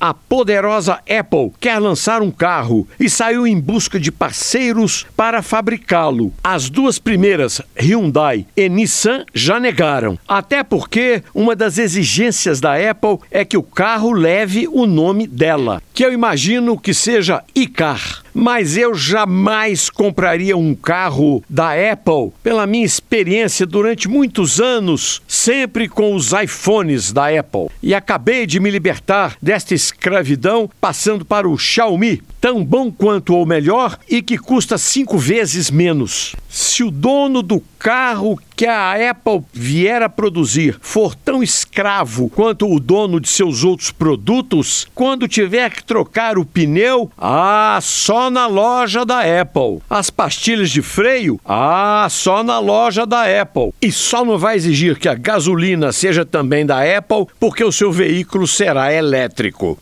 A poderosa Apple quer lançar um carro e saiu em busca de parceiros para fabricá-lo. As duas primeiras, Hyundai e Nissan, já negaram. Até porque uma das exigências da Apple é que o carro leve o nome dela, que eu imagino que seja iCar mas eu jamais compraria um carro da Apple, pela minha experiência durante muitos anos, sempre com os iPhones da Apple. E acabei de me libertar desta escravidão passando para o Xiaomi, tão bom quanto ou melhor e que custa cinco vezes menos. Se o dono do carro que a Apple vier a produzir for tão escravo quanto o dono de seus outros produtos, quando tiver que trocar o pneu, ah, só na loja da Apple. As pastilhas de freio, ah, só na loja da Apple. E só não vai exigir que a gasolina seja também da Apple, porque o seu veículo será elétrico.